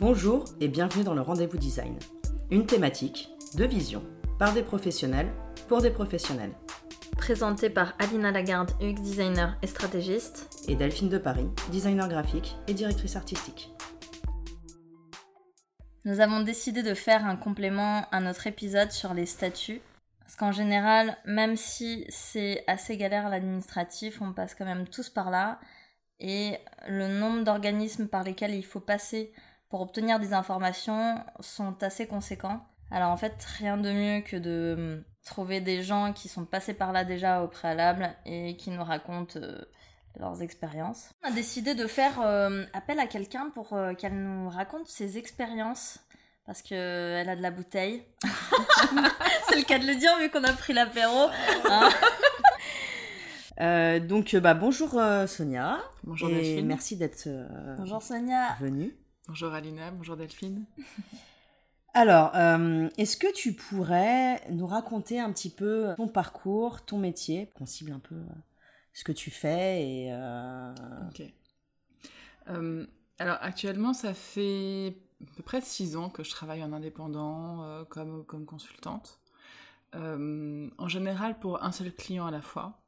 Bonjour et bienvenue dans le Rendez-vous Design. Une thématique, de vision, par des professionnels, pour des professionnels. Présenté par Alina Lagarde, UX designer et stratégiste. Et Delphine de Paris, designer graphique et directrice artistique. Nous avons décidé de faire un complément à notre épisode sur les statuts. Parce qu'en général, même si c'est assez galère l'administratif, on passe quand même tous par là. Et le nombre d'organismes par lesquels il faut passer pour obtenir des informations sont assez conséquents. Alors en fait, rien de mieux que de hum, trouver des gens qui sont passés par là déjà au préalable et qui nous racontent euh, leurs expériences. On a décidé de faire euh, appel à quelqu'un pour euh, qu'elle nous raconte ses expériences parce qu'elle a de la bouteille. C'est le cas de le dire vu qu'on a pris l'apéro. Hein. donc bah, bonjour Sonia. Bonjour et merci d'être bonjour Sonia. venue. Bonjour Alina, bonjour Delphine. Alors, euh, est-ce que tu pourrais nous raconter un petit peu ton parcours, ton métier, qu'on cible un peu euh, ce que tu fais et euh... Ok. Euh, alors actuellement, ça fait à peu près six ans que je travaille en indépendant comme, comme consultante. En général pour un seul client à la fois.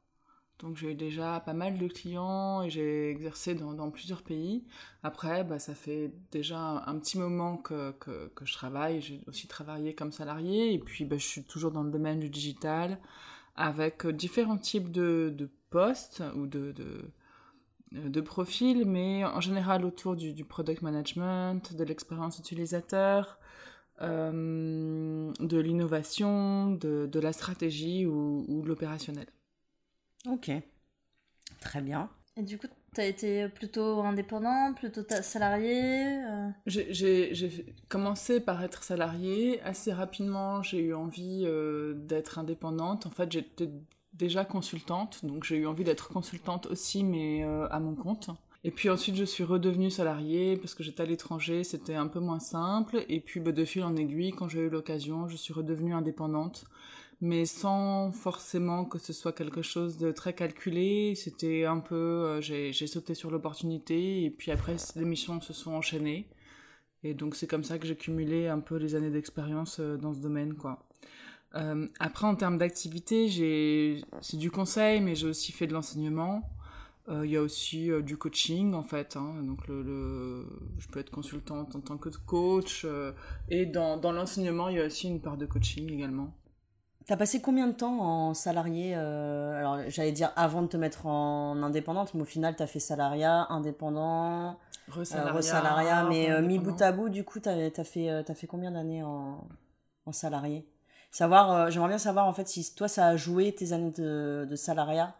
Donc j'ai eu déjà pas mal de clients et j'ai exercé dans, plusieurs pays. Après, bah, ça fait déjà un, petit moment que, je travaille. J'ai aussi travaillé comme salarié et puis bah, je suis toujours dans le domaine du digital avec différents types de, postes ou de, profils, mais en général autour du, du product management, de l'expérience utilisateur, euh, de l'innovation, de, la stratégie ou de l'opérationnel. Ok, très bien. Et du coup, tu as été plutôt indépendant, plutôt salarié euh... J'ai commencé par être salarié. Assez rapidement, j'ai eu envie euh, d'être indépendante. En fait, j'étais déjà consultante, donc j'ai eu envie d'être consultante aussi, mais euh, à mon compte. Et puis ensuite, je suis redevenue salariée parce que j'étais à l'étranger, c'était un peu moins simple. Et puis, bah, de fil en aiguille, quand j'ai eu l'occasion, je suis redevenue indépendante mais sans forcément que ce soit quelque chose de très calculé. C'était un peu, euh, j'ai sauté sur l'opportunité et puis après les missions se sont enchaînées. Et donc c'est comme ça que j'ai cumulé un peu les années d'expérience euh, dans ce domaine, quoi. Euh, après, en termes d'activité, c'est du conseil, mais j'ai aussi fait de l'enseignement. Il y a aussi du coaching, en fait. Hein. Donc, je peux être consultante en tant que coach. Et dans l'enseignement, il y a aussi une part de coaching également. T'as passé combien de temps en salarié euh, Alors, j'allais dire avant de te mettre en indépendante, mais au final, t'as fait salariat, indépendant, resalariat, euh, resalariat mais euh, mis bout à bout, du coup, t'as as fait, as fait combien d'années en, en salarié? Savoir, euh, j'aimerais bien savoir en fait si toi, ça a joué tes années de, de salariat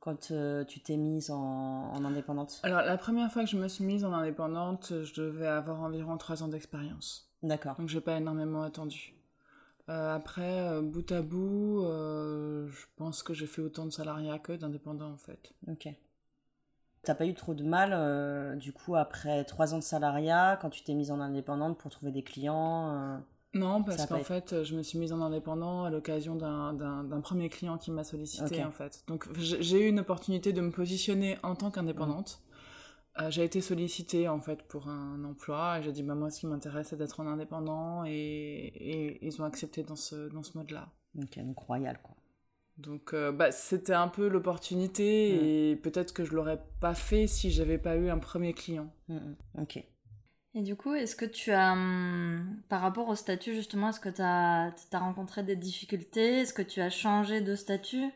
quand tu t'es mise en, en, indépendante? Alors, la première fois que je me suis mise en indépendante, je devais avoir environ 3 ans d'expérience. D'accord. Donc, j'ai pas énormément attendu. Euh, après, euh, bout à bout, euh, je pense que j'ai fait autant de salariat que d'indépendant en fait. Ok. T'as pas eu trop de mal, du coup, après trois ans de salariat, quand tu t'es mise en indépendante pour trouver des clients Non, parce qu'en fait, je me suis mise en indépendant à l'occasion d'un premier client qui m'a sollicité okay. en fait. Donc j'ai eu une opportunité de me positionner en tant qu'indépendante. Mmh. J'ai été sollicitée en fait pour un emploi et j'ai dit bah moi ce qui m'intéresse c'est d'être en indépendant et, et, ils ont accepté dans ce dans ce mode là. Ok donc royal quoi. Donc euh, bah c'était un peu l'opportunité mmh. et peut-être que je l'aurais pas fait si j'avais pas eu un premier client. Mmh. Ok. Et du coup, est-ce que tu as, par rapport au statut justement, est-ce que tu as, as, rencontré des difficultés? Est-ce que tu as changé de statut?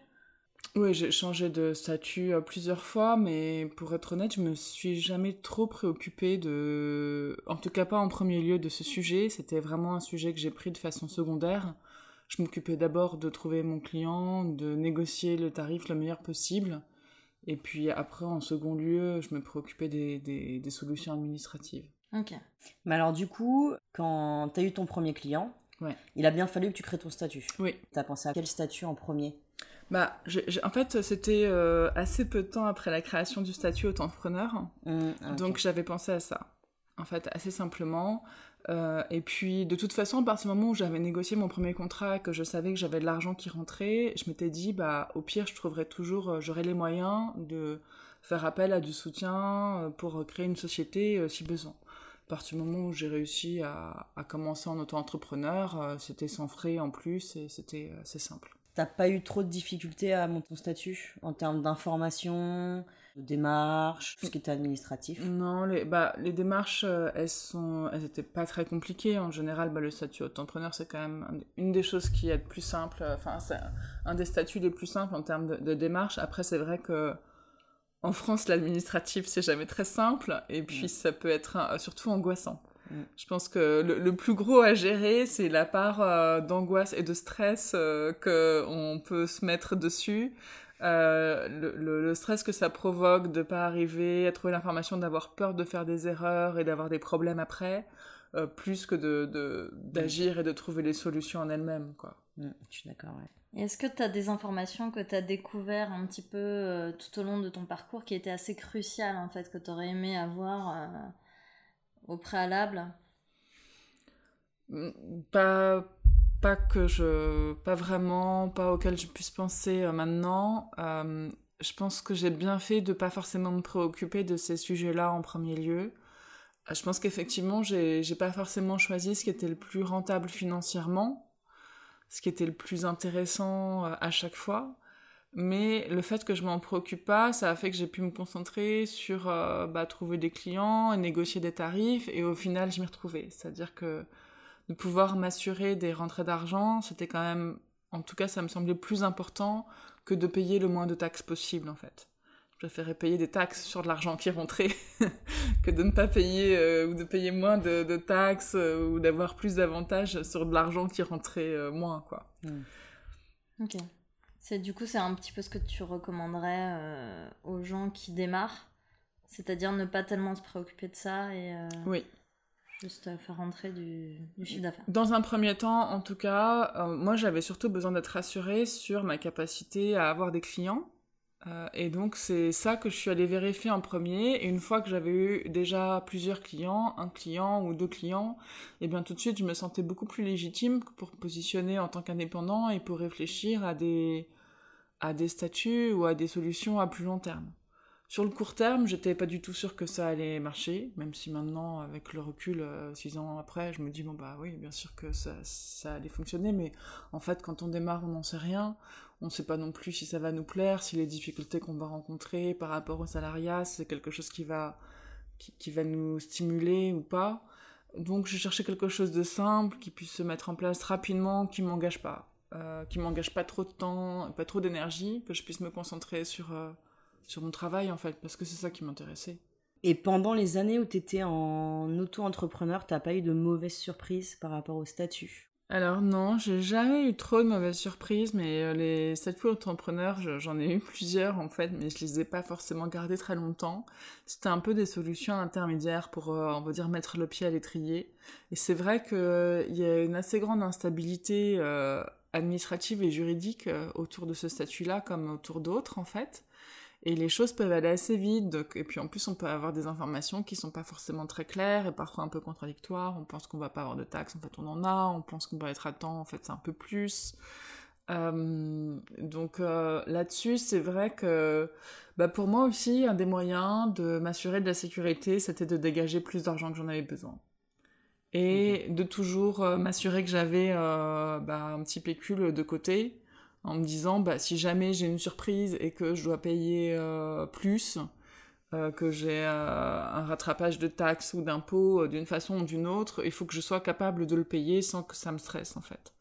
Oui, j'ai changé de statut plusieurs fois, mais pour être honnête, je me suis jamais trop préoccupée de, en tout cas pas en premier lieu de ce sujet. C'était vraiment un sujet que j'ai pris de façon secondaire. Je m'occupais d'abord de trouver mon client, de négocier le tarif le meilleur possible, et puis après, en second lieu, je me préoccupais des, des, des solutions administratives. Ok. Mais alors du coup, quand tu as eu ton premier client, ouais. il a bien fallu que tu crées ton statut. Oui. Tu as pensé à quel statut en premier? Bah, en fait, c'était euh, assez peu de temps après la création du statut auto-entrepreneur. Mmh, okay. Donc, j'avais pensé à ça. En fait, assez simplement. Euh, et puis, de toute façon, à partir du moment où j'avais négocié mon premier contrat, que je savais que j'avais de l'argent qui rentrait, je m'étais dit, bah, au pire, je trouverais toujours, euh, j'aurais les moyens de faire appel à du soutien pour créer une société si besoin. partir du moment où j'ai réussi à, à, commencer en auto-entrepreneur, c'était sans frais en plus et c'était assez simple. T'as pas eu trop de difficultés à monter ton statut en termes d'information, de démarches, tout ce qui était administratif? Non, les, bah, les démarches, euh, elles sont, elles étaient pas très compliquées. En général, bah, le statut entrepreneur, c'est quand même une des choses qui est le plus simple. Enfin, c'est un des statuts les plus simples en termes de, de démarches. Après, c'est vrai que en France, l'administratif, c'est jamais très simple. Et puis, ça peut être surtout angoissant. Mm. Je pense que le, plus gros à gérer, c'est la part euh, d'angoisse et de stress euh, qu'on peut se mettre dessus. Euh, le, stress que ça provoque de pas arriver à trouver l'information, d'avoir peur de faire des erreurs et d'avoir des problèmes après, plus que de d'agir et de trouver les solutions en elles-mêmes. Quoi. Mm, je suis d'accord, Est-ce que tu as des informations que tu as découvert un petit peu tout au long de ton parcours qui étaient assez cruciales, en fait, que tu aurais aimé avoir au préalable? Mm, Pas, pas que je, pas vraiment, pas auquel je puisse penser euh, maintenant. Euh, je pense que j'ai bien fait de pas forcément me préoccuper de ces sujets-là en premier lieu. Euh, je pense qu'effectivement, j'ai, pas forcément choisi ce qui était le plus rentable financièrement, ce qui était le plus intéressant à chaque fois. Mais le fait que je m'en préoccupe pas, ça a fait que j'ai pu me concentrer sur euh, bah, trouver des clients, négocier des tarifs, et au final, je m'y retrouvais. C'est-à-dire que de pouvoir m'assurer des rentrées d'argent, c'était quand même, en tout cas, ça me semblait plus important que de payer le moins de taxes possible, en fait. Je préférais payer des taxes sur de l'argent qui rentrait que de ne pas payer euh, ou de payer moins de, taxes euh, ou d'avoir plus d'avantages sur de l'argent qui rentrait moins, quoi. Hmm. Ok. C'est du coup c'est un petit peu ce que tu recommanderais euh, aux gens qui démarrent, c'est-à-dire ne pas tellement se préoccuper de ça et euh, oui. juste faire rentrer du, chiffre d'affaires. Dans un premier temps, en tout cas, euh, moi j'avais surtout besoin d'être rassurée sur ma capacité à avoir des clients. Et donc c'est ça que je suis allée vérifier en premier. Et une fois que j'avais eu déjà plusieurs clients, un client ou deux clients, et eh bien tout de suite je me sentais beaucoup plus légitime pour positionner en tant qu'indépendant et pour réfléchir à des à des statuts ou à des solutions à plus long terme. Sur le court terme, j'étais pas du tout sûre que ça allait marcher, même si maintenant, avec le recul, euh, six ans après, je me dis, bon bah oui, bien sûr que ça, ça allait fonctionner, mais en fait, quand on démarre, on n'en sait rien, on sait pas non plus si ça va nous plaire, si les difficultés qu'on va rencontrer par rapport au salariat, c'est quelque chose qui va, qui, qui va nous stimuler ou pas. Donc je cherchais quelque chose de simple, qui puisse se mettre en place rapidement, qui m'engage pas. Euh, qui m'engage pas trop de temps, pas trop d'énergie, que je puisse me concentrer sur, euh, sur mon travail en fait, parce que c'est ça qui m'intéressait. Et pendant les années où tu étais en auto-entrepreneur, t'as pas eu de mauvaises surprises par rapport au statut? Alors non, j'ai jamais eu trop de mauvaises surprises, mais euh, les statuts entrepreneurs, j'en ai eu plusieurs en fait, mais je les ai pas forcément gardés très longtemps. C'était un peu des solutions intermédiaires pour, on va dire, mettre le pied à l'étrier. Et c'est vrai qu'il y a une assez grande instabilité administrative et juridique euh, autour de ce statut-là comme autour d'autres en fait. Et les choses peuvent aller assez vite. et puis en plus, on peut avoir des informations qui sont pas forcément très claires et parfois un peu contradictoires. On pense qu'on va pas avoir de taxes, en fait on en a. On pense qu'on va être à temps, en fait c'est un peu plus. Euh, donc euh, là-dessus, c'est vrai que bah, pour moi aussi, un des moyens de m'assurer de la sécurité, c'était de dégager plus d'argent que j'en avais besoin et de toujours euh, m'assurer que j'avais bah, un petit pécule de côté en me disant bah, si jamais j'ai une surprise et que je dois payer euh, plus, que j'ai un rattrapage de taxes ou d'impôts d'une façon ou d'une autre, il faut que je sois capable de le payer sans que ça me stresse en fait.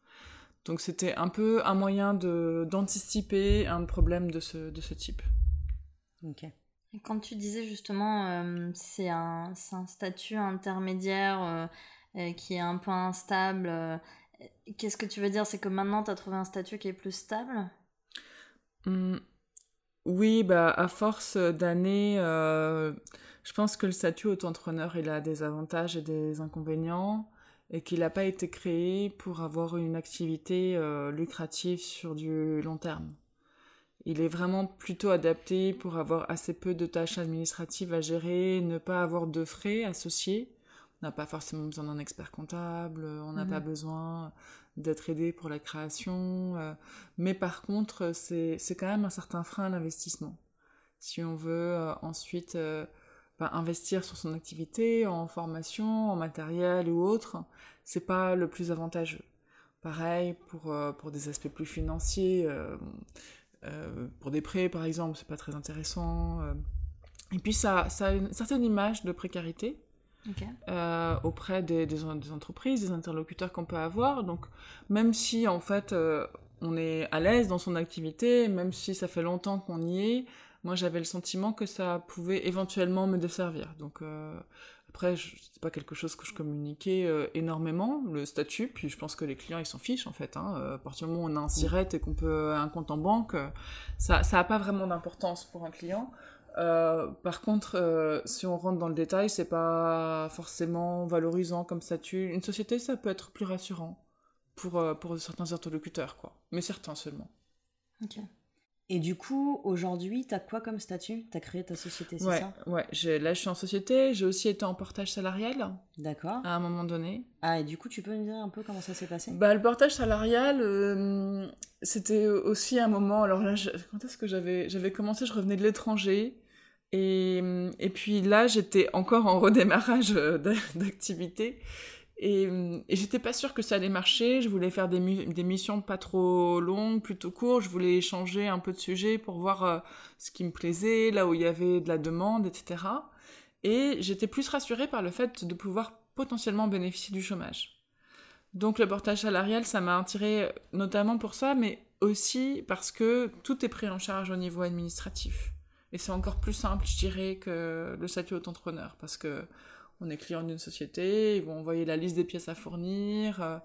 Donc c'était un peu un moyen de d'anticiper un problème de ce, de ce type. Ok. Quand tu disais justement c'est un, un, statut intermédiaire euh, qui est un peu instable. Euh, qu'est-ce que tu veux dire? C'est que maintenant, tu as trouvé un statut qui est plus stable? Mmh. Oui, bah, à force d'années, euh, je pense que le statut auto-entrepreneur, il a des avantages et des inconvénients et qu'il n'a pas été créé pour avoir une activité lucrative sur du long terme. Il est vraiment plutôt adapté pour avoir assez peu de tâches administratives à gérer, ne pas avoir de frais associés n'a pas forcément besoin d'un expert comptable, on n'a pas mhm. besoin d'être aidé pour la création. Euh, mais par contre, c'est quand même un certain frein à l'investissement. Si on veut euh, ensuite euh, bah, investir sur son activité, en formation, en matériel ou autre, c'est pas le plus avantageux. Pareil pour, euh, pour des aspects plus financiers, euh, euh, pour des prêts par exemple, c'est pas très intéressant. Et puis ça, ça a une certaine image de précarité auprès des, des, des, entreprises, des interlocuteurs qu'on peut avoir. Donc même si en fait on est à l'aise dans son activité, même si ça fait longtemps qu'on y est, moi j'avais le sentiment que ça pouvait éventuellement me desservir. Donc euh, après, c'est pas quelque chose que je communiquais euh, énormément, le statut, puis je pense que les clients ils s'en fichent en fait. Hein. Euh, à partir du moment où on a un SIRET et qu'on peut un compte en banque, ça ça a pas vraiment d'importance pour un client. Par contre, si on rentre dans le détail, c'est pas forcément valorisant comme statut. Une société, ça peut être plus rassurant pour, pour certains interlocuteurs, quoi. Mais certains seulement. Ok. Et du coup, aujourd'hui, tu as quoi comme statut? Tu as créé ta société, c'est ouais, ça? Ouais, là je suis en société, j'ai aussi été en portage salarial. D'accord. À un moment donné. Ah, et du coup, tu peux me dire un peu comment ça s'est passé? Bah, le portage salarial, euh, c'était aussi un moment. Alors là, quand est-ce que j'avais, j'avais commencé? Je revenais de l'étranger. Et, et puis là, j'étais encore en redémarrage euh, d'activité. Et, et j'étais pas sûre que ça allait marcher. Je voulais faire des, missions pas trop longues, plutôt courtes. Je voulais échanger un peu de sujets pour voir euh, ce qui me plaisait, là où il y avait de la demande, etc. Et j'étais plus rassurée par le fait de pouvoir potentiellement bénéficier du chômage. Donc le portage salarial, ça m'a attiré notamment pour ça, mais aussi parce que tout est pris en charge au niveau administratif. Et c'est encore plus simple, je dirais, que le statut auto-entrepreneur, parce que on est client d'une société, ils vont envoyer la liste des pièces à fournir. Euh,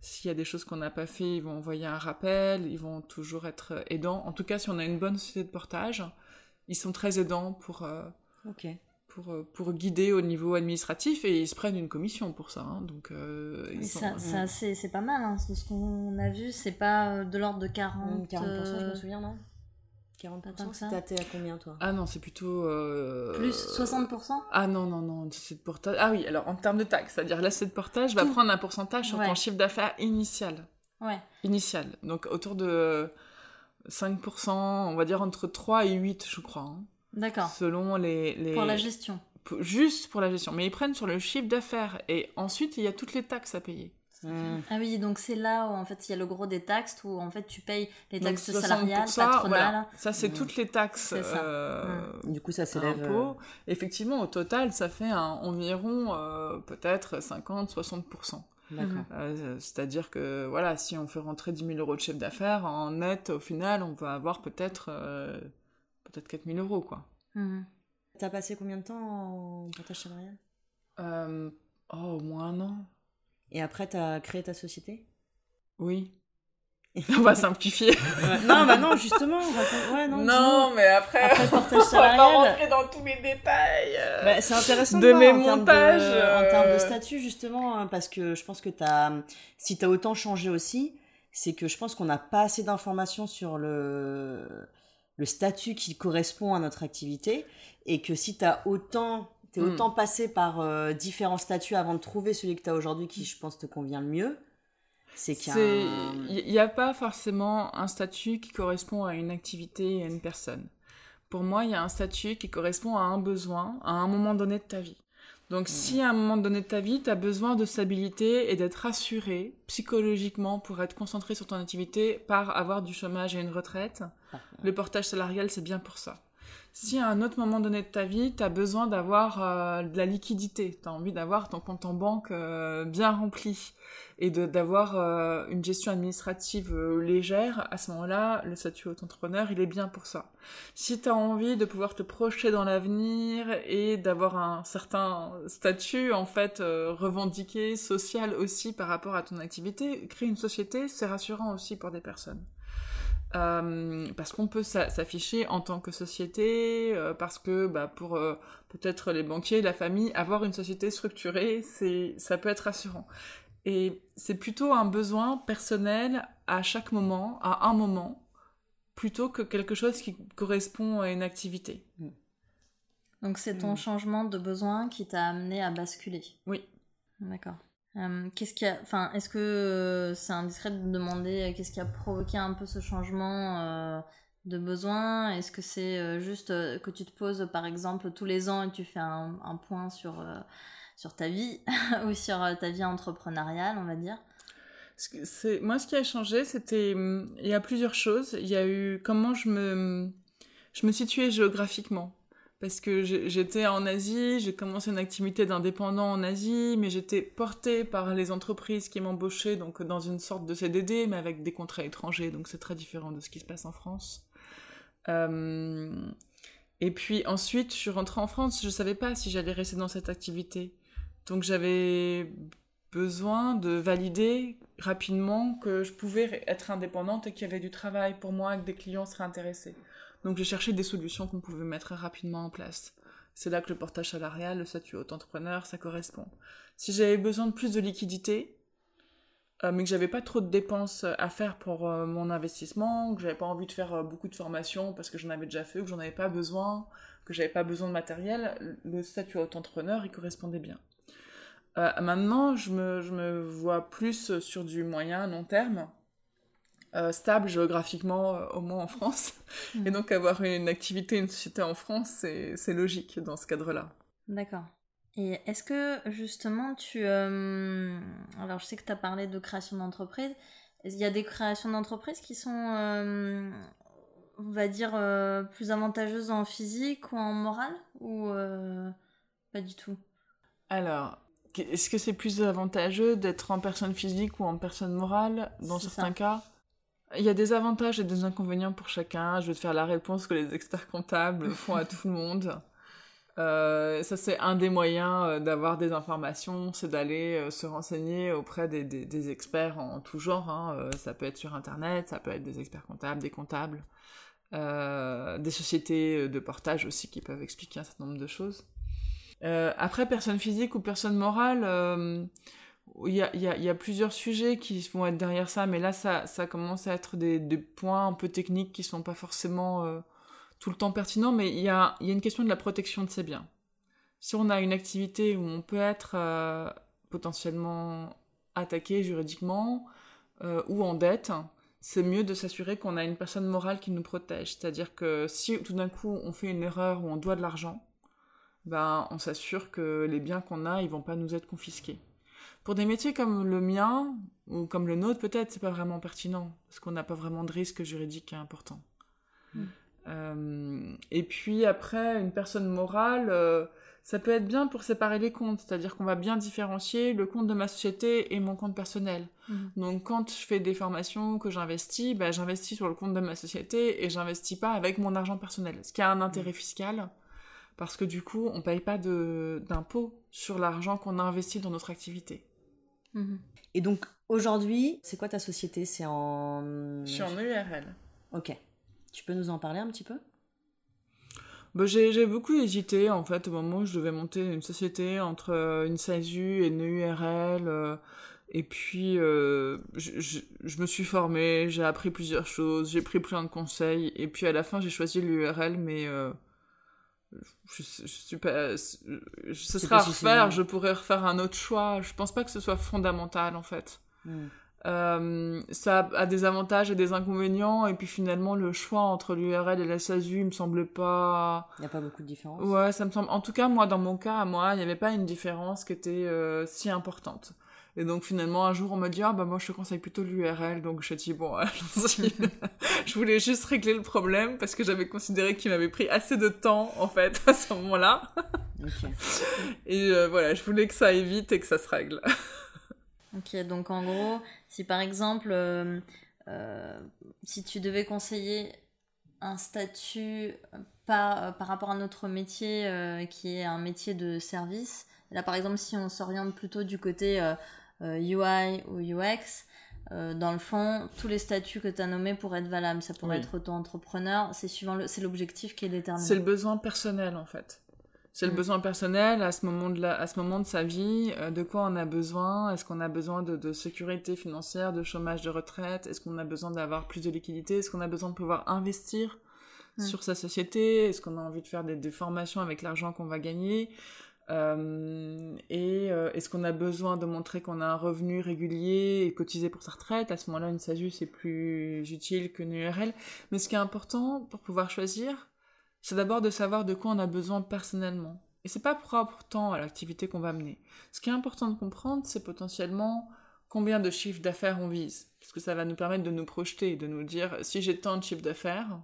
s'il y a des choses qu'on n'a pas fait, ils vont envoyer un rappel. Ils vont toujours être aidants. En tout cas, si on a une bonne société de portage, ils sont très aidants pour, euh, pour, euh, pour guider au niveau administratif et ils se prennent une commission pour ça. Hein. donc, ça, c'est pas mal. Hein. Ce qu'on a vu, c'est pas de l'ordre de 40... 40%, je me souviens, non? 40% T'es à combien toi? Ah non, c'est plutôt. Euh... Plus 60% Ah non, non, non, c'est de portage. Ah oui, alors en termes de taxes, c'est-à-dire là, c'est de portage va prendre un pourcentage sur ton chiffre d'affaires initial. Ouais. Initial. Donc autour de 5%, on va dire entre 3 et 8, je crois. Hein. D'accord. Selon les, les. Pour la gestion. Juste pour la gestion. Mais ils prennent sur le chiffre d'affaires et ensuite, il y a toutes les taxes à payer. Mmh. Ah oui, donc c'est là où en fait il y a le gros des taxes où en fait tu payes les taxes salariales, ça, patronales. Ça c'est mmh. toutes les taxes. Euh, mmh. Du coup ça s'élève. Euh... Effectivement, au total, ça fait un, environ euh, peut-être 50-60%. Euh, c'est-à-dire que voilà, si on fait rentrer 10 000 euros de chef d'affaires, en net, au final, on va avoir peut-être peut-être 4 000 euros quoi. T'as passé combien de temps en partage salarial? Oh, au moins un an. Et après, tu as créé ta société? Oui. On va simplifier. non, bah non, justement. Ouais, non, non mais après, après on va pas rentrer dans tous les détails. Euh, bah, c'est intéressant de, mes montages. En termes, de, euh. statut, justement, hein, parce que je pense que as, si tu as autant changé aussi, c'est que je pense qu'on n'a pas assez d'informations sur le, le statut qui correspond à notre activité. Et que si tu as autant T'es hmm. autant passé par euh, différents statuts avant de trouver celui que tu as aujourd'hui qui, je pense, te convient le mieux. C'est qu'il n'y a... a pas forcément un statut qui correspond à une activité et à une personne. Pour moi, il y a un statut qui correspond à un besoin à un moment donné de ta vie. Donc, hmm. si à un moment donné de ta vie, tu as besoin de stabilité et d'être rassuré psychologiquement pour être concentré sur ton activité par avoir du chômage et une retraite, le portage salarial, c'est bien pour ça si à un autre moment donné de ta vie, tu as besoin d'avoir euh, de la liquidité, tu as envie d'avoir ton compte en banque euh, bien rempli et d'avoir euh, une gestion administrative légère, à ce moment-là, le statut auto-entrepreneur, il est bien pour ça. Si tu as envie de pouvoir te projeter dans l'avenir et d'avoir un certain statut, en fait, revendiqué, social aussi par rapport à ton activité, créer une société, c'est rassurant aussi pour des personnes. Euh, parce qu'on peut s'afficher en tant que société, euh, parce que bah, pour euh, peut-être les banquiers, la famille, avoir une société structurée, c'est ça peut être rassurant. Et c'est plutôt un besoin personnel à chaque moment, à un moment, plutôt que quelque chose qui correspond à une activité. Mm. Donc c'est ton mm. changement de besoin qui t'a amené à basculer. Oui. D'accord. Euh, qu'est-ce qui a, enfin, est-ce que euh, c'est indiscret de demander euh, qu'est-ce qui a provoqué un peu ce changement de besoins Est-ce que c'est juste que tu te poses par exemple tous les ans et tu fais un, point sur, sur ta vie ou sur ta vie entrepreneuriale, on va dire? Moi ce qui a changé c'était hum, il y a plusieurs choses. Il y a eu comment je me je me situais géographiquement parce que j'étais en Asie, j'ai commencé une activité d'indépendant en Asie, mais j'étais portée par les entreprises qui m'embauchaient donc dans une sorte de CDD, mais avec des contrats étrangers, donc c'est très différent de ce qui se passe en France. Euh, et puis ensuite, je suis rentrée en France, je ne savais pas si j'allais rester dans cette activité, donc j'avais besoin de valider rapidement que je pouvais être indépendante et qu'il y avait du travail pour moi, que des clients seraient intéressés. Donc j'ai cherché des solutions qu'on pouvait mettre rapidement en place. C'est là que le portage salarial, le statut auto-entrepreneur, ça correspond. Si j'avais besoin de plus de liquidité, euh, mais que j'avais pas trop de dépenses à faire pour euh, mon investissement, que j'avais pas envie de faire euh, beaucoup de formations parce que j'en avais déjà fait ou que j'en avais pas besoin, que j'avais pas besoin de matériel, le statut auto-entrepreneur, il correspondait bien. maintenant, je me, je me vois plus sur du moyen, long terme, euh, stable géographiquement, euh, au moins en France. Et mm. donc avoir une activité, une société en France, c'est logique dans ce cadre-là. D'accord. Et est-ce que justement tu... Euh, alors je sais que tu as parlé de création d'entreprise. Il y a des créations d'entreprise qui sont, on va dire, plus avantageuses en physique ou en morale Ou pas du tout? Alors, est-ce que c'est plus avantageux d'être en personne physique ou en personne morale dans certains cas? Il y a des avantages et des inconvénients pour chacun. Je vais te faire la réponse que les experts comptables font à tout le monde. Euh, ça, c'est un des moyens euh, d'avoir des informations, c'est d'aller euh, se renseigner auprès des, des, experts en tout genre. Hein. ça peut être sur Internet, ça peut être des experts comptables, des comptables, des sociétés de portage aussi qui peuvent expliquer un certain nombre de choses. après, personne physique ou personne morale il y a, y, a, y a, plusieurs sujets qui vont être derrière ça, mais là, ça, ça commence à être des, points un peu techniques qui sont pas forcément euh, tout le temps pertinents, mais il y a, y a, une question de la protection de ses biens. Si on a une activité où on peut être euh, potentiellement attaqué juridiquement euh, ou en dette, c'est mieux de s'assurer qu'on a une personne morale qui nous protège. C'est-à-dire que si tout d'un coup on fait une erreur ou on doit de l'argent, ben on s'assure que les biens qu'on a, ils vont pas nous être confisqués. Pour des métiers comme le mien, ou comme le nôtre, peut-être c'est pas vraiment pertinent, parce qu'on n'a pas vraiment de risque juridique important. Hmm. Euh, et puis après, une personne morale, euh, ça peut être bien pour séparer les comptes, c'est-à-dire qu'on va bien différencier le compte de ma société et mon compte personnel. Hmm. Donc quand je fais des formations, que j'investis, bah, j'investis sur le compte de ma société et j'investis pas avec mon argent personnel, ce qui a un intérêt hmm. fiscal parce que du coup, on paye pas d'impôt sur l'argent qu'on a investi dans notre activité. Mhm. Et donc aujourd'hui, c'est quoi ta société? C'est en. Je suis en EURL. Ok. Tu peux nous en parler un petit peu? Bah, j'ai beaucoup hésité en fait au moment où je devais monter une société entre euh, une SASU et une EURL. Euh, et puis euh, je, je, me suis formée, j'ai appris plusieurs choses, j'ai pris plein de conseils. Et puis à la fin j'ai choisi l'URL, mais je, je, suis pas ce sera à refaire je pourrais refaire un autre choix. Je pense pas que ce soit fondamental en fait. Hmm. euh, ça a des avantages et des inconvénients et puis finalement le choix entre l'URL et la SASU me semble pas il n'y a pas beaucoup de différence. Ouais ça me semble en tout cas moi dans mon cas à moi il n'y avait pas une différence qui était euh, si importante et donc finalement, un jour, on m'a dit, ah bah moi je te conseille plutôt l'URL. Donc je dit, bon, allons-y. je voulais juste régler le problème parce que j'avais considéré qu'il m'avait pris assez de temps, en fait, à ce moment-là. Et euh, voilà, je voulais que ça aille vite et que ça se règle. ok, donc en gros, si par exemple, euh, euh, si tu devais conseiller un statut par, par rapport à notre métier qui est un métier de service, là par exemple, si on s'oriente plutôt du côté UI euh, ou UX, euh, dans le fond, tous les statuts que tu as nommés pourraient être valables. Ça pourrait être auto-entrepreneur, c'est suivant le, c'est l'objectif qui est déterminé. C'est le besoin personnel en fait. C'est le mm. besoin personnel à ce moment de la, à ce moment de sa vie, euh, de quoi on a besoin, est-ce qu'on a besoin de, de, sécurité financière, de chômage de retraite, est-ce qu'on a besoin d'avoir plus de liquidité, est-ce qu'on a besoin de pouvoir investir mm. sur sa société, est-ce qu'on a envie de faire des, des formations avec l'argent qu'on va gagner, Euh, et est-ce qu'on a besoin de montrer qu'on a un revenu régulier et cotiser pour sa retraite? À ce moment-là, une SASU, c'est plus utile qu'une URL. Mais ce qui est important pour pouvoir choisir, c'est d'abord de savoir de quoi on a besoin personnellement. Et c'est pas propre tant à l'activité qu'on va mener. Ce qui est important de comprendre, c'est potentiellement combien de chiffres d'affaires on vise. Parce que ça va nous permettre de nous projeter, de nous dire si j'ai tant de chiffres d'affaires,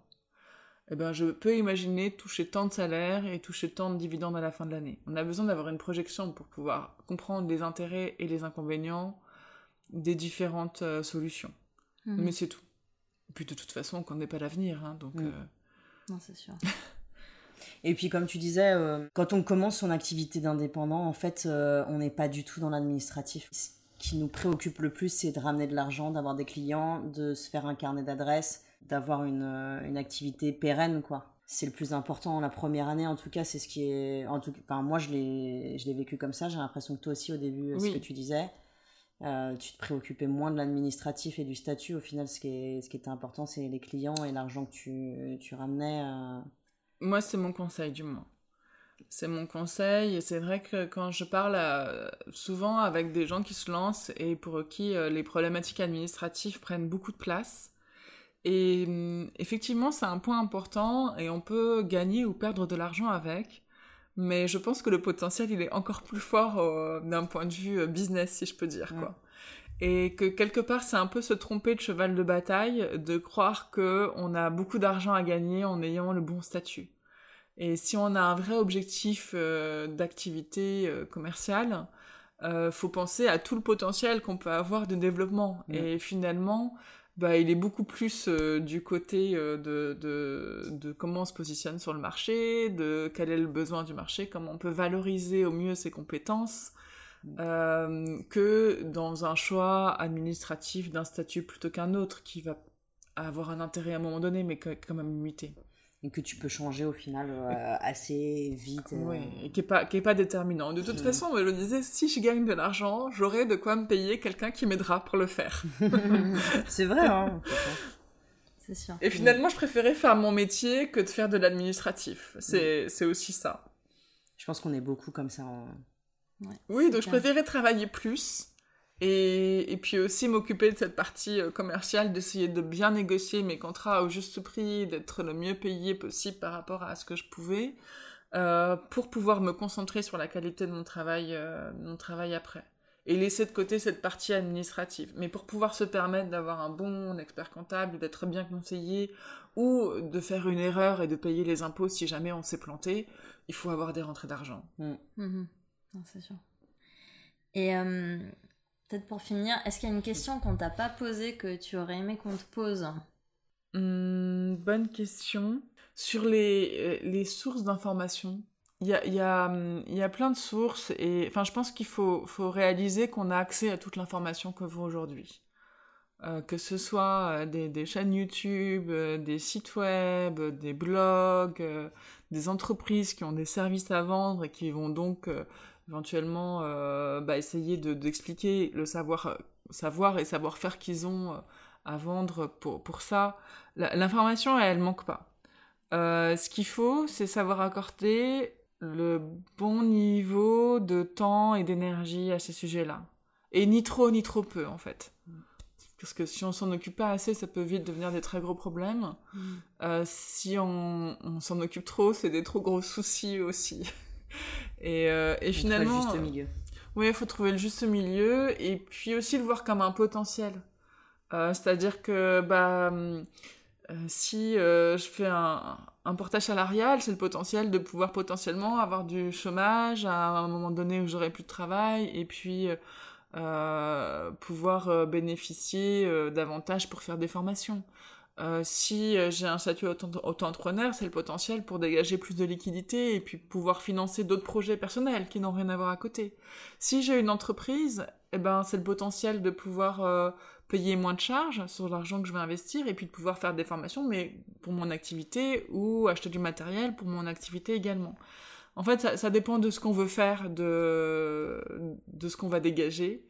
eh ben, je peux imaginer toucher tant de salaires et toucher tant de dividendes à la fin de l'année. On a besoin d'avoir une projection pour pouvoir comprendre les intérêts et les inconvénients des différentes euh, solutions. Mhm. Mais c'est tout. Et puis de toute façon, on ne connaît pas l'avenir, hein, donc... Mm. Euh, non, c'est sûr. Et puis, comme tu disais, euh, quand on commence son activité d'indépendant, en fait, euh, on n'est pas du tout dans l'administratif. Ce qui nous préoccupe le plus, c'est de ramener de l'argent, d'avoir des clients, de se faire un carnet d'adresses, d'avoir une, euh, une, activité pérenne, quoi. C'est le plus important. La première année, en tout cas, c'est ce qui est. En tout... enfin, moi, je l'ai vécu comme ça. J'ai l'impression que toi aussi, au début, ce que tu disais. tu te préoccupais moins de l'administratif et du statut. Au final, ce qui, est, ce qui était important, c'est les clients et l'argent que tu, tu ramenais. Moi, c'est mon conseil du moins. C'est mon conseil et c'est vrai que quand je parle euh, souvent avec des gens qui se lancent et pour qui euh, les problématiques administratives prennent beaucoup de place, et hum, effectivement c'est un point important et on peut gagner ou perdre de l'argent avec, mais je pense que le potentiel il est encore plus fort euh, d'un point de vue business si je peux dire quoi. Et que quelque part c'est un peu se tromper de cheval de bataille de croire que on a beaucoup d'argent à gagner en ayant le bon statut. Et si on a un vrai objectif euh, d'activité euh, commerciale, euh, faut penser à tout le potentiel qu'on peut avoir de développement. Et finalement, bah, il est beaucoup plus euh, du côté de, de, de, comment on se positionne sur le marché, de quel est le besoin du marché, comment on peut valoriser au mieux ses compétences, euh, que dans un choix administratif d'un statut plutôt qu'un autre qui va avoir un intérêt à un moment donné, mais quand même limité. Et que tu peux changer au final euh, assez vite. Oui, euh. et qui n'est pas, qui est pas déterminant. De toute façon, je disais, si je gagne de l'argent, j'aurai de quoi me payer quelqu'un qui m'aidera pour le faire. C'est vrai, hein C'est sûr. Et finalement, je préférais faire mon métier que de faire de l'administratif. C'est aussi ça. Je pense qu'on est beaucoup comme ça en oui, donc je préférais travailler plus. Et, puis aussi m'occuper de cette partie euh, commerciale, d'essayer de bien négocier mes contrats au juste prix, d'être le mieux payé possible par rapport à ce que je pouvais, euh, pour pouvoir me concentrer sur la qualité de mon travail, euh, mon travail après. Et laisser de côté cette partie administrative. Mais pour pouvoir se permettre d'avoir un bon expert comptable, d'être bien conseillé, ou de faire une erreur et de payer les impôts si jamais on s'est planté, il faut avoir des rentrées d'argent. Mm. Mm-hmm c'est sûr. Et peut-être pour finir, est-ce qu'il y a une question qu'on t'a pas posée que tu aurais aimé qu'on te pose hmm, Bonne question. Sur les, euh, les sources d'information, il y a, y, a, y a, plein de sources et enfin, je pense qu'il faut, faut réaliser qu'on a accès à toute l'information que vous aujourd'hui. Euh, que ce soit des, des, chaînes YouTube, des sites web, des blogs, des entreprises qui ont des services à vendre et qui vont donc éventuellement euh, bah, essayer d'expliquer le savoir, savoir et savoir-faire qu'ils ont euh, à vendre pour, pour ça. L'information, elle, ne manque pas. Euh, ce qu'il faut, c'est savoir accorder le bon niveau de temps et d'énergie à ces sujets-là. Et ni trop, ni trop peu, en fait. Parce que si on s'en occupe pas assez, ça peut vite devenir des très gros problèmes. Mm. si on, on s'en occupe trop, c'est des trop gros soucis aussi. Et, euh, et finalement. Le juste milieu. Oui, il faut trouver le juste milieu et puis aussi le voir comme un potentiel. Euh, C'est-à-dire que bah, euh, si euh, je fais un, un, portage salarial, c'est le potentiel de pouvoir potentiellement avoir du chômage à un moment donné où j'aurai plus de travail et puis euh, pouvoir bénéficier davantage pour faire des formations. Euh, si euh, j'ai un statut auto-entrepreneur, c'est le potentiel pour dégager plus de liquidités et puis pouvoir financer d'autres projets personnels qui n'ont rien à voir à côté. Si j'ai une entreprise, eh ben, c'est le potentiel de pouvoir euh, payer moins de charges sur l'argent que je vais investir et puis de pouvoir faire des formations, mais pour mon activité ou acheter du matériel pour mon activité également. En fait, ça, ça dépend de ce qu'on veut faire, de, de ce qu'on va dégager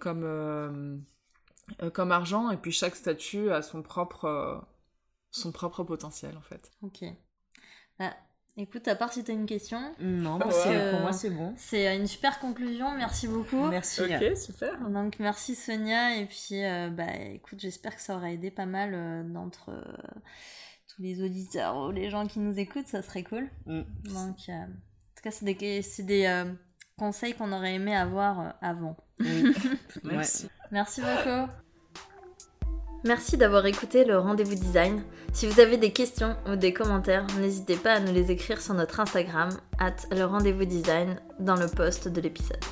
comme euh, comme argent, et puis chaque statut a son propre, euh, son propre potentiel en fait. Ok. Bah, Écoute, à part si t'as une question. Non, bah, c'est- pour moi c'est bon. C'est une super conclusion, merci beaucoup. Merci. Ok, super. Donc merci Sonia et puis euh, bah écoute j'espère que ça aura aidé pas mal euh, d'entre euh, tous les auditeurs ou les gens qui nous écoutent, ça serait cool. Mm. Donc euh, en tout cas c'est des, c'est des euh, conseils qu'on aurait aimé avoir euh, avant. Oui. Merci. Merci beaucoup. Merci d'avoir écouté le rendez-vous design. Si vous avez des questions ou des commentaires, n'hésitez pas à nous les écrire sur notre Instagram, at le rendez-vous design, dans le post de l'épisode.